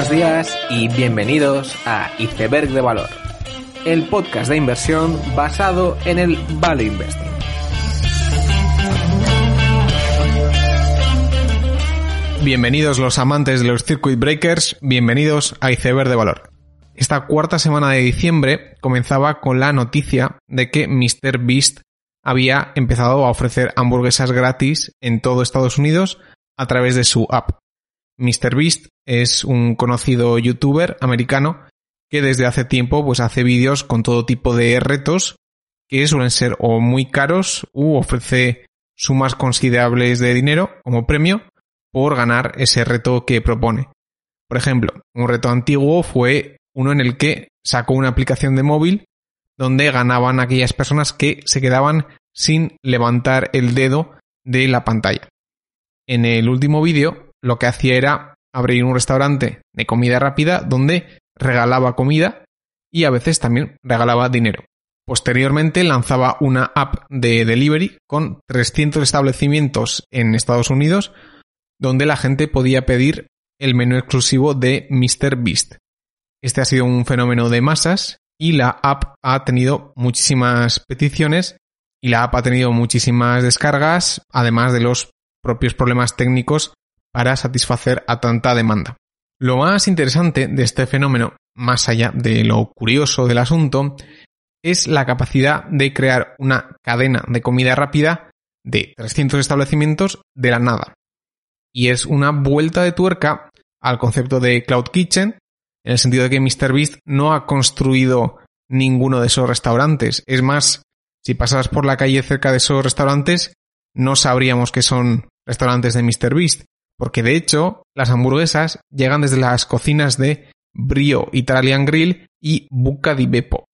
Buenos días y bienvenidos a Iceberg de Valor, el podcast de inversión basado en el Value Investing. Bienvenidos los amantes de los Circuit Breakers, bienvenidos a Iceberg de Valor. Esta cuarta semana de diciembre comenzaba con la noticia de que MrBeast había empezado a ofrecer hamburguesas gratis en todo Estados Unidos a través de su app. MrBeast es un conocido youtuber americano que desde hace tiempo pues hace vídeos con todo tipo de retos que suelen ser o muy caros u ofrece sumas considerables de dinero como premio por ganar ese reto que propone. Por ejemplo, un reto antiguo fue uno en el que sacó una aplicación de móvil donde ganaban aquellas personas que se quedaban sin levantar el dedo de la pantalla. En el último vídeo lo que hacía era abrir un restaurante de comida rápida donde regalaba comida y a veces también regalaba dinero. Posteriormente lanzaba una app de delivery con 300 establecimientos en Estados Unidos donde la gente podía pedir el menú exclusivo de MrBeast. Este ha sido un fenómeno de masas y la app ha tenido muchísimas peticiones y la app ha tenido muchísimas descargas, además de los propios problemas técnicos para satisfacer a tanta demanda. Lo más interesante de este fenómeno, más allá de lo curioso del asunto, es la capacidad de crear una cadena de comida rápida de 300 establecimientos de la nada y es una vuelta de tuerca al concepto de Cloud Kitchen, en el sentido de que MrBeast no ha construido ninguno de esos restaurantes. Es más, si pasaras por la calle cerca de esos restaurantes, no sabríamos que son restaurantes de MrBeast, porque de hecho las hamburguesas llegan desde las cocinas de Brio Italian Grill y Buca di Beppo.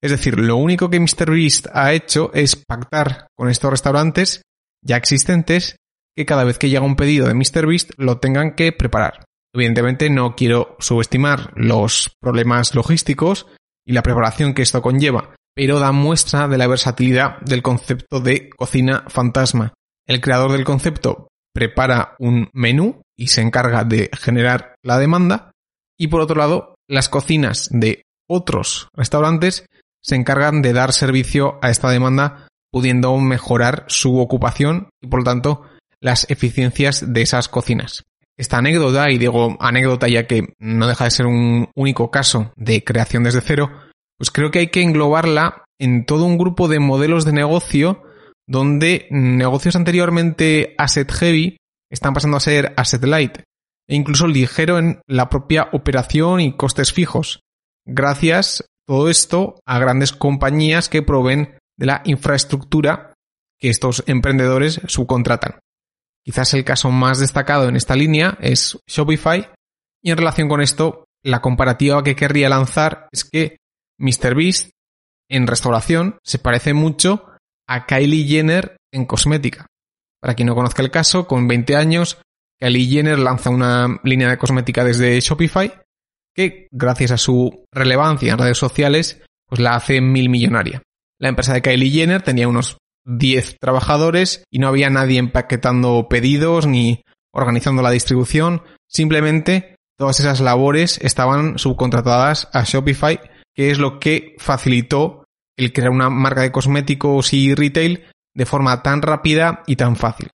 Es decir, lo único que MrBeast ha hecho es pactar con estos restaurantes ya existentes que cada vez que llega un pedido de MrBeast lo tengan que preparar. Evidentemente no quiero subestimar los problemas logísticos y la preparación que esto conlleva, pero da muestra de la versatilidad del concepto de cocina fantasma. El creador del concepto prepara un menú y se encarga de generar la demanda y por otro lado las cocinas de otros restaurantes se encargan de dar servicio a esta demanda pudiendo mejorar su ocupación y por lo tanto las eficiencias de esas cocinas. Esta anécdota, y digo anécdota ya que no deja de ser un único caso de creación desde cero, pues creo que hay que englobarla en todo un grupo de modelos de negocio donde negocios anteriormente asset heavy están pasando a ser asset light e incluso ligero en la propia operación y costes fijos. Gracias todo esto a grandes compañías que proveen de la infraestructura que estos emprendedores subcontratan. Quizás el caso más destacado en esta línea es Shopify y en relación con esto, la comparativa que querría lanzar es que MrBeast en restauración se parece mucho a Kylie Jenner en cosmética. Para quien no conozca el caso, con 20 años, Kylie Jenner lanza una línea de cosmética desde Shopify que, gracias a su relevancia en redes sociales, pues la hace mil millonaria. La empresa de Kylie Jenner tenía unos 10 trabajadores y no había nadie empaquetando pedidos ni organizando la distribución. Simplemente todas esas labores estaban subcontratadas a Shopify, que es lo que facilitó el crear una marca de cosméticos y retail de forma tan rápida y tan fácil.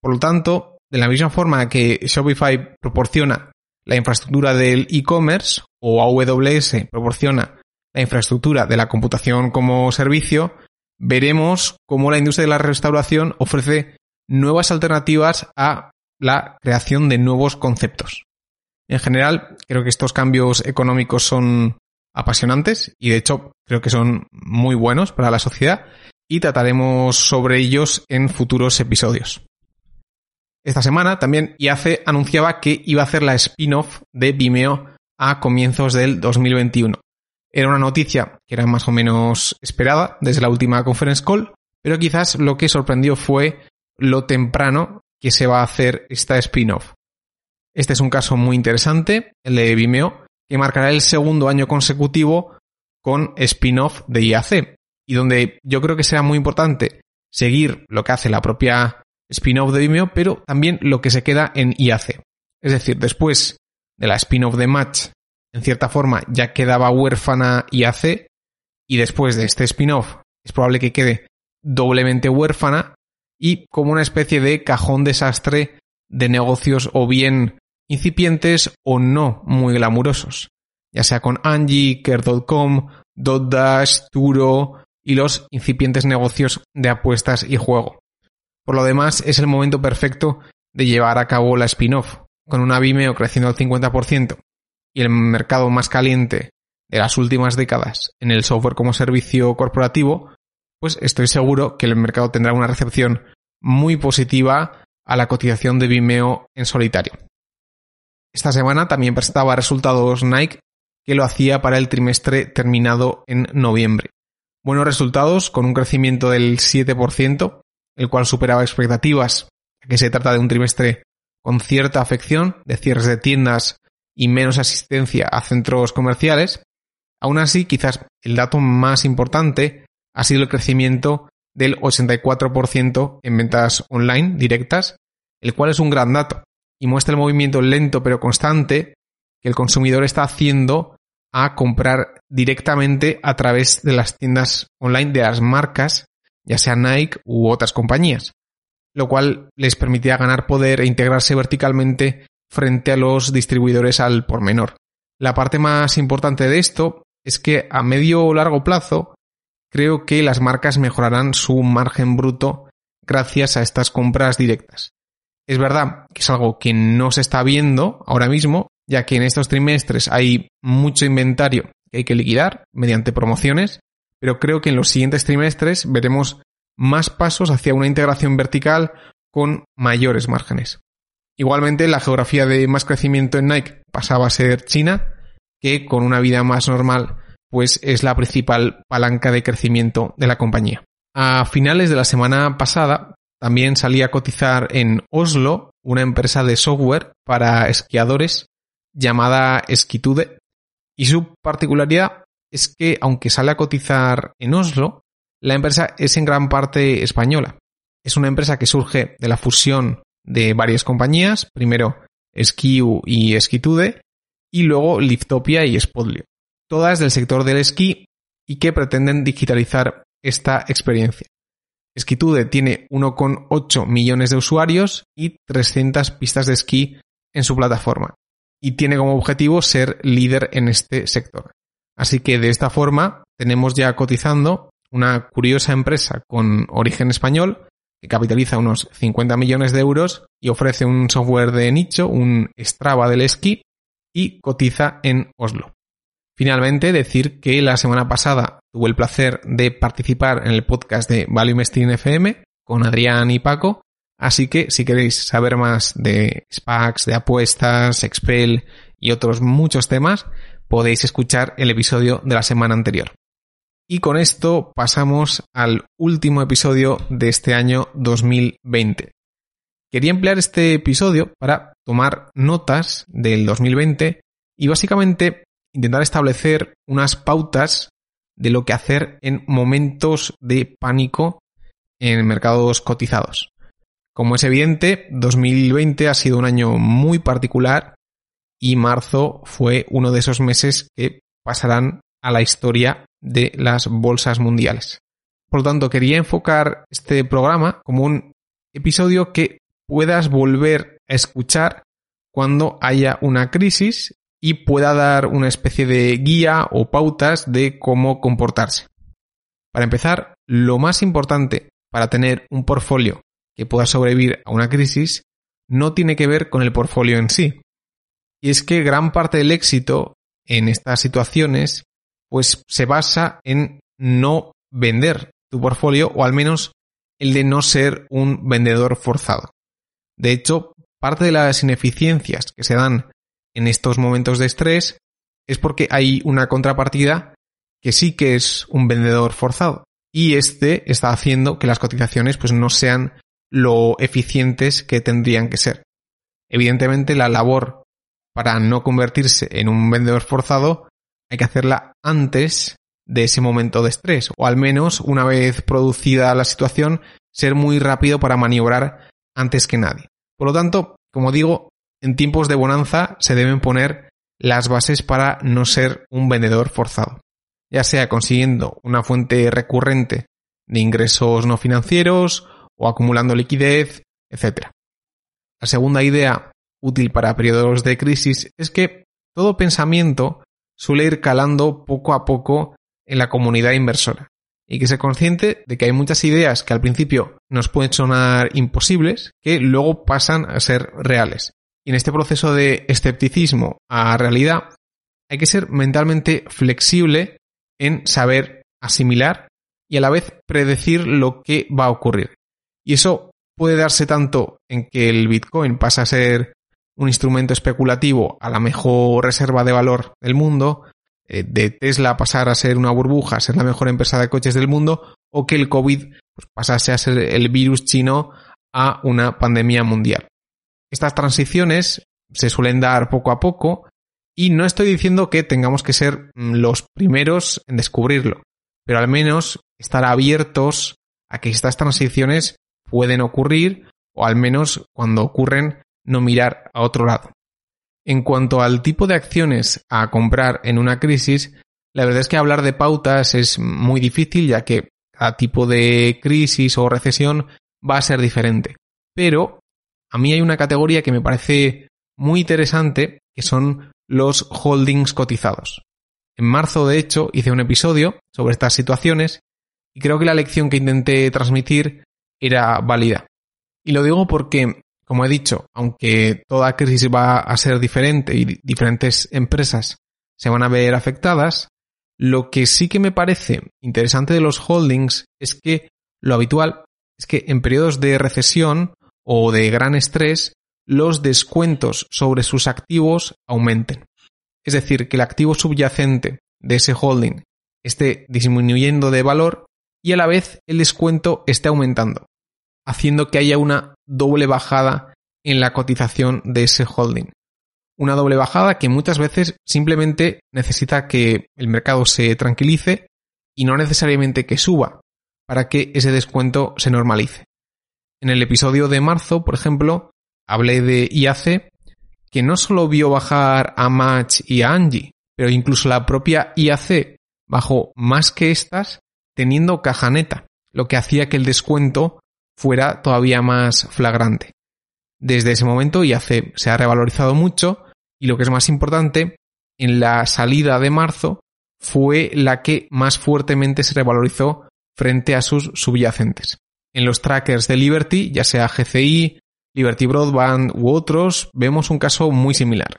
Por lo tanto, de la misma forma que Shopify proporciona la infraestructura del e-commerce o AWS proporciona la infraestructura de la computación como servicio, veremos cómo la industria de la restauración ofrece nuevas alternativas a la creación de nuevos conceptos. En general, creo que estos cambios económicos son apasionantes y de hecho creo que son muy buenos para la sociedad y trataremos sobre ellos en futuros episodios. Esta semana también IAC anunciaba que iba a hacer la spin-off de Vimeo a comienzos del 2021. Era una noticia que era más o menos esperada desde la última conference call, pero quizás lo que sorprendió fue lo temprano que se va a hacer esta spin-off. Este es un caso muy interesante, el de Vimeo, que marcará el segundo año consecutivo con spin-off de IAC, y donde yo creo que será muy importante seguir lo que hace la propia spin-off de Vimeo, pero también lo que se queda en IAC. Es decir, después de la spin-off de Match, en cierta forma ya quedaba huérfana IAC, y después de este spin-off es probable que quede doblemente huérfana y como una especie de cajón desastre de negocios o bien incipientes o no muy glamurosos, ya sea con Angie, Care.com, Dotdash, Turo y los incipientes negocios de apuestas y juego. Por lo demás, es el momento perfecto de llevar a cabo la spin-off, con una Vimeo creciendo al 50% y el mercado más caliente de las últimas décadas en el software como servicio corporativo, pues estoy seguro que el mercado tendrá una recepción muy positiva a la cotización de Vimeo en solitario. Esta semana también presentaba resultados Nike que lo hacía para el trimestre terminado en noviembre. Buenos resultados con un crecimiento del 7%, el cual superaba expectativas, ya que se trata de un trimestre con cierta afección de cierres de tiendas y menos asistencia a centros comerciales. Aún así, quizás el dato más importante ha sido el crecimiento del 84% en ventas online directas, el cual es un gran dato y muestra el movimiento lento pero constante que el consumidor está haciendo a comprar directamente a través de las tiendas online de las marcas ya sea Nike u otras compañías, lo cual les permitía ganar poder e integrarse verticalmente frente a los distribuidores al por menor. La parte más importante de esto es que a medio o largo plazo creo que las marcas mejorarán su margen bruto gracias a estas compras directas. Es verdad que es algo que no se está viendo ahora mismo, ya que en estos trimestres hay mucho inventario que hay que liquidar mediante promociones pero creo que en los siguientes trimestres veremos más pasos hacia una integración vertical con mayores márgenes. Igualmente, la geografía de más crecimiento en Nike pasaba a ser China, que con una vida más normal, pues es la principal palanca de crecimiento de la compañía. A finales de la semana pasada, también salía a cotizar en Oslo una empresa de software para esquiadores llamada Skitude, y su particularidad es que, aunque sale a cotizar en Oslo, la empresa es en gran parte española. Es una empresa que surge de la fusión de varias compañías, primero Skiu y Skitude, y luego Liftopia y Spodlio, todas del sector del esquí y que pretenden digitalizar esta experiencia. Skitude tiene 1,8 millones de usuarios y 300 pistas de esquí en su plataforma, y tiene como objetivo ser líder en este sector. Así que de esta forma tenemos ya cotizando una curiosa empresa con origen español que capitaliza unos 50 millones de euros y ofrece un software de nicho, un Strava del esquí y cotiza en Oslo. Finalmente, decir que la semana pasada tuve el placer de participar en el podcast de Value Investing FM con Adrián y Paco, así que si queréis saber más de SPACs, de apuestas, Expel y otros muchos temas, podéis escuchar el episodio de la semana anterior. Y con esto pasamos al último episodio de este año 2020. Quería emplear este episodio para tomar notas del 2020 y básicamente intentar establecer unas pautas de lo que hacer en momentos de pánico en mercados cotizados. Como es evidente, 2020 ha sido un año muy particular y marzo fue uno de esos meses que pasarán a la historia de las bolsas mundiales. Por lo tanto, quería enfocar este programa como un episodio que puedas volver a escuchar cuando haya una crisis y pueda dar una especie de guía o pautas de cómo comportarse. Para empezar, lo más importante para tener un portfolio que pueda sobrevivir a una crisis no tiene que ver con el portfolio en sí, y es que gran parte del éxito en estas situaciones pues se basa en no vender tu portfolio o al menos el de no ser un vendedor forzado. De hecho, parte de las ineficiencias que se dan en estos momentos de estrés es porque hay una contrapartida que sí que es un vendedor forzado y este está haciendo que las cotizaciones pues no sean lo eficientes que tendrían que ser. Evidentemente la labor para no convertirse en un vendedor forzado hay que hacerla antes de ese momento de estrés o al menos una vez producida la situación ser muy rápido para maniobrar antes que nadie. Por lo tanto, como digo, en tiempos de bonanza se deben poner las bases para no ser un vendedor forzado, ya sea consiguiendo una fuente recurrente de ingresos no financieros o acumulando liquidez, etc. La segunda idea útil para periodos de crisis es que todo pensamiento suele ir calando poco a poco en la comunidad inversora y que se consciente de que hay muchas ideas que al principio nos pueden sonar imposibles que luego pasan a ser reales. Y en este proceso de escepticismo a realidad hay que ser mentalmente flexible en saber asimilar y a la vez predecir lo que va a ocurrir. Y eso puede darse tanto en que el Bitcoin pasa a ser un instrumento especulativo a la mejor reserva de valor del mundo, eh, de Tesla pasar a ser una burbuja, ser la mejor empresa de coches del mundo, o que el COVID pues, pasase a ser el virus chino a una pandemia mundial. Estas transiciones se suelen dar poco a poco y no estoy diciendo que tengamos que ser mm, los primeros en descubrirlo, pero al menos estar abiertos a que estas transiciones pueden ocurrir o al menos cuando ocurren no mirar a otro lado. En cuanto al tipo de acciones a comprar en una crisis, la verdad es que hablar de pautas es muy difícil ya que cada tipo de crisis o recesión va a ser diferente. Pero a mí hay una categoría que me parece muy interesante que son los holdings cotizados. En marzo, de hecho, hice un episodio sobre estas situaciones y creo que la lección que intenté transmitir era válida. Y lo digo porque como he dicho, aunque toda crisis va a ser diferente y diferentes empresas se van a ver afectadas, lo que sí que me parece interesante de los holdings es que lo habitual es que en periodos de recesión o de gran estrés, los descuentos sobre sus activos aumenten. Es decir, que el activo subyacente de ese holding esté disminuyendo de valor y a la vez el descuento esté aumentando haciendo que haya una doble bajada en la cotización de ese holding. Una doble bajada que muchas veces simplemente necesita que el mercado se tranquilice y no necesariamente que suba para que ese descuento se normalice. En el episodio de marzo, por ejemplo, hablé de IAC, que no solo vio bajar a Match y a Angie, pero incluso la propia IAC bajó más que estas teniendo caja neta, lo que hacía que el descuento fuera todavía más flagrante. Desde ese momento IAC se ha revalorizado mucho y lo que es más importante, en la salida de marzo fue la que más fuertemente se revalorizó frente a sus subyacentes. En los trackers de Liberty, ya sea GCI, Liberty Broadband u otros, vemos un caso muy similar.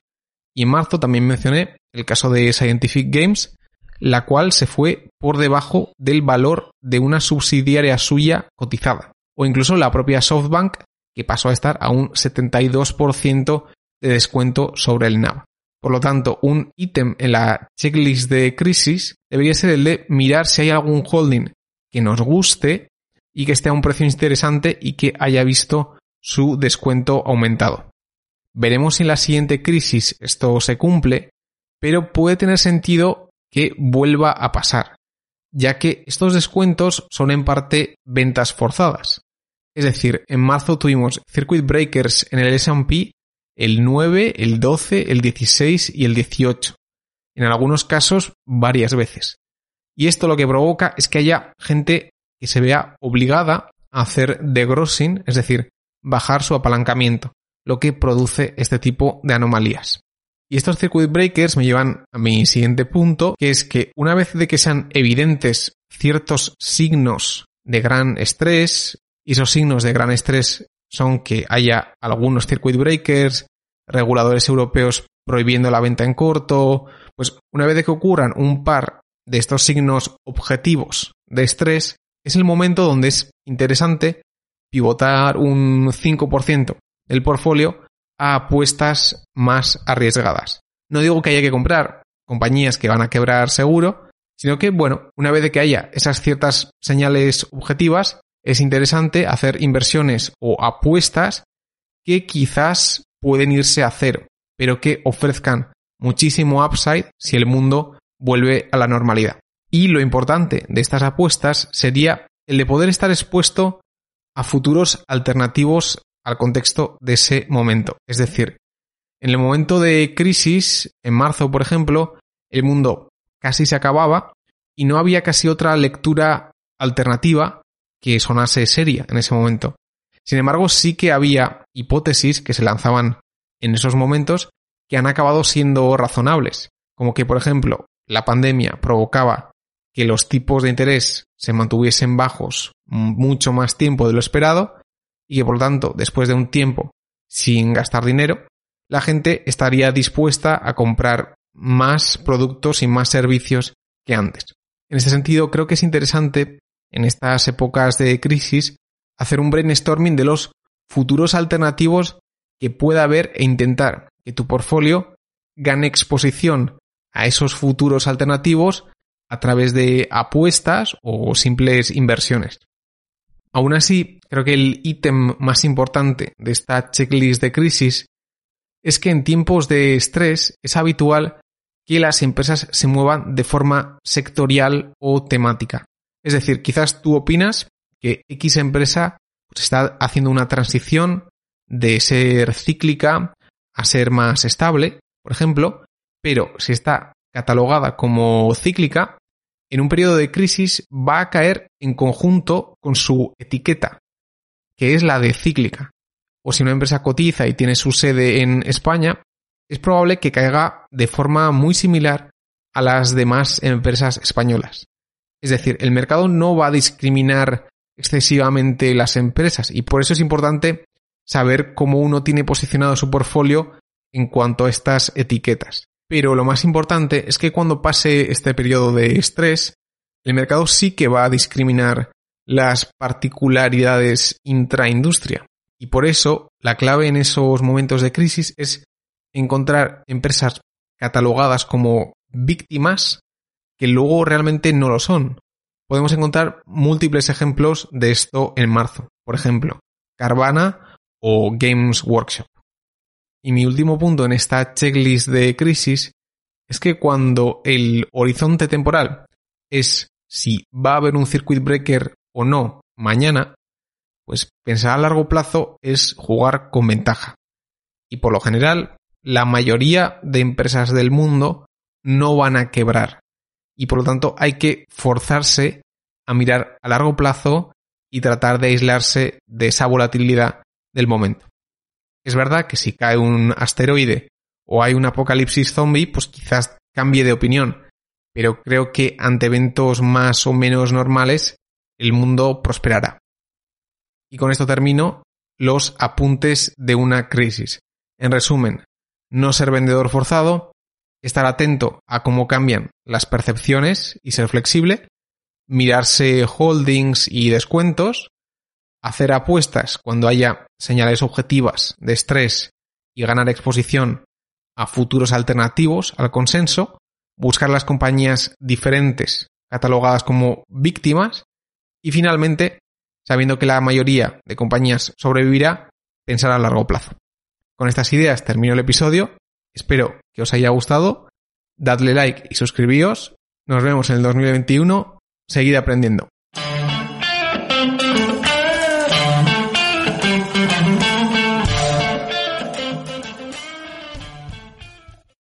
Y en marzo también mencioné el caso de Scientific Games, la cual se fue por debajo del valor de una subsidiaria suya cotizada o incluso la propia SoftBank, que pasó a estar a un 72% de descuento sobre el NAV. Por lo tanto, un ítem en la checklist de crisis debería ser el de mirar si hay algún holding que nos guste y que esté a un precio interesante y que haya visto su descuento aumentado. Veremos si en la siguiente crisis esto se cumple, pero puede tener sentido que vuelva a pasar, ya que estos descuentos son en parte ventas forzadas. Es decir, en marzo tuvimos circuit breakers en el S&P el 9, el 12, el 16 y el 18. En algunos casos, varias veces. Y esto lo que provoca es que haya gente que se vea obligada a hacer degrossing, es decir, bajar su apalancamiento, lo que produce este tipo de anomalías. Y estos circuit breakers me llevan a mi siguiente punto, que es que una vez de que sean evidentes ciertos signos de gran estrés, y esos signos de gran estrés son que haya algunos circuit breakers, reguladores europeos prohibiendo la venta en corto. Pues una vez que ocurran un par de estos signos objetivos de estrés, es el momento donde es interesante pivotar un 5% del portfolio a apuestas más arriesgadas. No digo que haya que comprar compañías que van a quebrar seguro, sino que, bueno, una vez que haya esas ciertas señales objetivas, es interesante hacer inversiones o apuestas que quizás pueden irse a cero, pero que ofrezcan muchísimo upside si el mundo vuelve a la normalidad. Y lo importante de estas apuestas sería el de poder estar expuesto a futuros alternativos al contexto de ese momento. Es decir, en el momento de crisis, en marzo, por ejemplo, el mundo casi se acababa y no había casi otra lectura alternativa que sonase seria en ese momento. Sin embargo, sí que había hipótesis que se lanzaban en esos momentos que han acabado siendo razonables, como que, por ejemplo, la pandemia provocaba que los tipos de interés se mantuviesen bajos mucho más tiempo de lo esperado y que por lo tanto, después de un tiempo sin gastar dinero, la gente estaría dispuesta a comprar más productos y más servicios que antes. En ese sentido, creo que es interesante en estas épocas de crisis hacer un brainstorming de los futuros alternativos que pueda haber e intentar que tu portfolio gane exposición a esos futuros alternativos a través de apuestas o simples inversiones. Aún así, creo que el ítem más importante de esta checklist de crisis es que en tiempos de estrés es habitual que las empresas se muevan de forma sectorial o temática. Es decir, quizás tú opinas que X empresa pues, está haciendo una transición de ser cíclica a ser más estable, por ejemplo, pero si está catalogada como cíclica, en un periodo de crisis va a caer en conjunto con su etiqueta, que es la de cíclica. O si una empresa cotiza y tiene su sede en España, es probable que caiga de forma muy similar a las demás empresas españolas. Es decir, el mercado no va a discriminar excesivamente las empresas y por eso es importante saber cómo uno tiene posicionado su portfolio en cuanto a estas etiquetas. Pero lo más importante es que cuando pase este periodo de estrés, el mercado sí que va a discriminar las particularidades intraindustria. Y por eso la clave en esos momentos de crisis es encontrar empresas catalogadas como víctimas que luego realmente no lo son. Podemos encontrar múltiples ejemplos de esto en marzo. Por ejemplo, Carvana o Games Workshop. Y mi último punto en esta checklist de crisis es que cuando el horizonte temporal es si va a haber un circuit breaker o no mañana, pues pensar a largo plazo es jugar con ventaja. Y por lo general, la mayoría de empresas del mundo no van a quebrar. Y por lo tanto hay que forzarse a mirar a largo plazo y tratar de aislarse de esa volatilidad del momento. Es verdad que si cae un asteroide o hay un apocalipsis zombie, pues quizás cambie de opinión. Pero creo que ante eventos más o menos normales, el mundo prosperará. Y con esto termino los apuntes de una crisis. En resumen, no ser vendedor forzado, estar atento a cómo cambian las percepciones y ser flexible, mirarse holdings y descuentos, hacer apuestas cuando haya señales objetivas de estrés y ganar exposición a futuros alternativos al consenso, buscar las compañías diferentes catalogadas como víctimas y finalmente, sabiendo que la mayoría de compañías sobrevivirá, pensar a largo plazo. Con estas ideas termino el episodio, espero que os haya gustado, dadle like y suscribíos, nos vemos en el 2021, seguid aprendiendo.